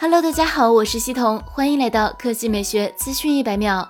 Hello，大家好，我是西彤，欢迎来到科技美学资讯一百秒。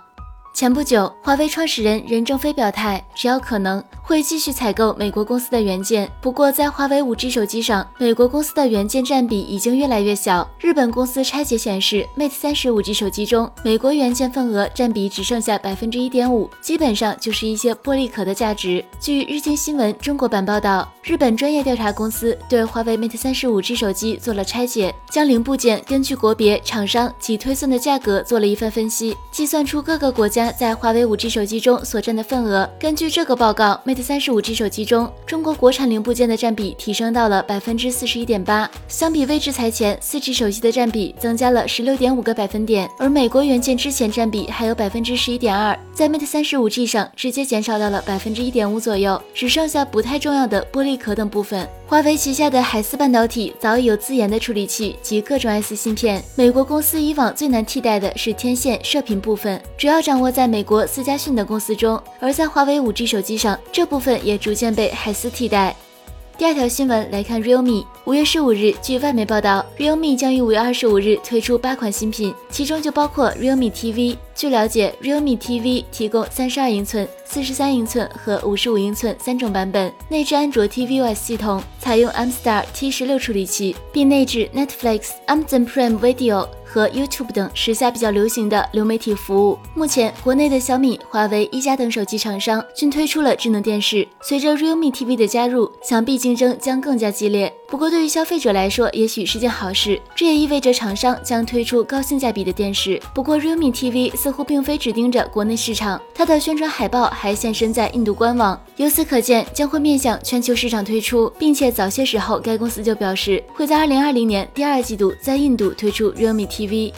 前不久，华为创始人任正非表态，只要可能会继续采购美国公司的元件。不过，在华为 5G 手机上，美国公司的元件占比已经越来越小。日本公司拆解显示，Mate 30 5G 手机中，美国元件份额占比只剩下百分之一点五，基本上就是一些玻璃壳的价值。据日经新闻中国版报道，日本专业调查公司对华为 Mate 30 5G 手机做了拆解，将零部件根据国别、厂商及推算的价格做了一份分析，计算出各个国家。在华为 5G 手机中所占的份额，根据这个报告，Mate 三十五 G 手机中中国国产零部件的占比提升到了百分之四十一点八，相比未制裁前四 G 手机的占比增加了十六点五个百分点，而美国元件之前占比还有百分之十一点二，在 Mate 三十五 G 上直接减少到了百分之一点五左右，只剩下不太重要的玻璃壳等部分。华为旗下的海思半导体早已有自研的处理器及各种 IC 芯片，美国公司以往最难替代的是天线射频部分，主要掌握在美国思佳讯等公司中，而在华为 5G 手机上，这部分也逐渐被海思替代。第二条新闻来看，realme。五月十五日，据外媒报道，realme 将于五月二十五日推出八款新品，其中就包括 realme TV。据了解，realme TV 提供三十二英寸、四十三英寸和五十五英寸三种版本，内置安卓 tvOS 系统，采用 a m s t a r T 十六处理器，并内置 Netflix、Amazon Prime Video 和 YouTube 等时下比较流行的流媒体服务。目前，国内的小米、华为、一加等手机厂商均推出了智能电视，随着 realme TV 的加入，想必竞争将更加激烈。不过，对于消费者来说，也许是件好事，这也意味着厂商将推出高性价比的电视。不过，realme TV 似乎并非只盯着国内市场，它的宣传海报还现身在印度官网，由此可见将会面向全球市场推出，并且早些时候该公司就表示会在二零二零年第二季度在印度推出 realme TV。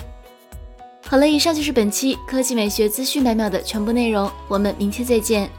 好了，以上就是本期科技美学资讯百秒的全部内容，我们明天再见。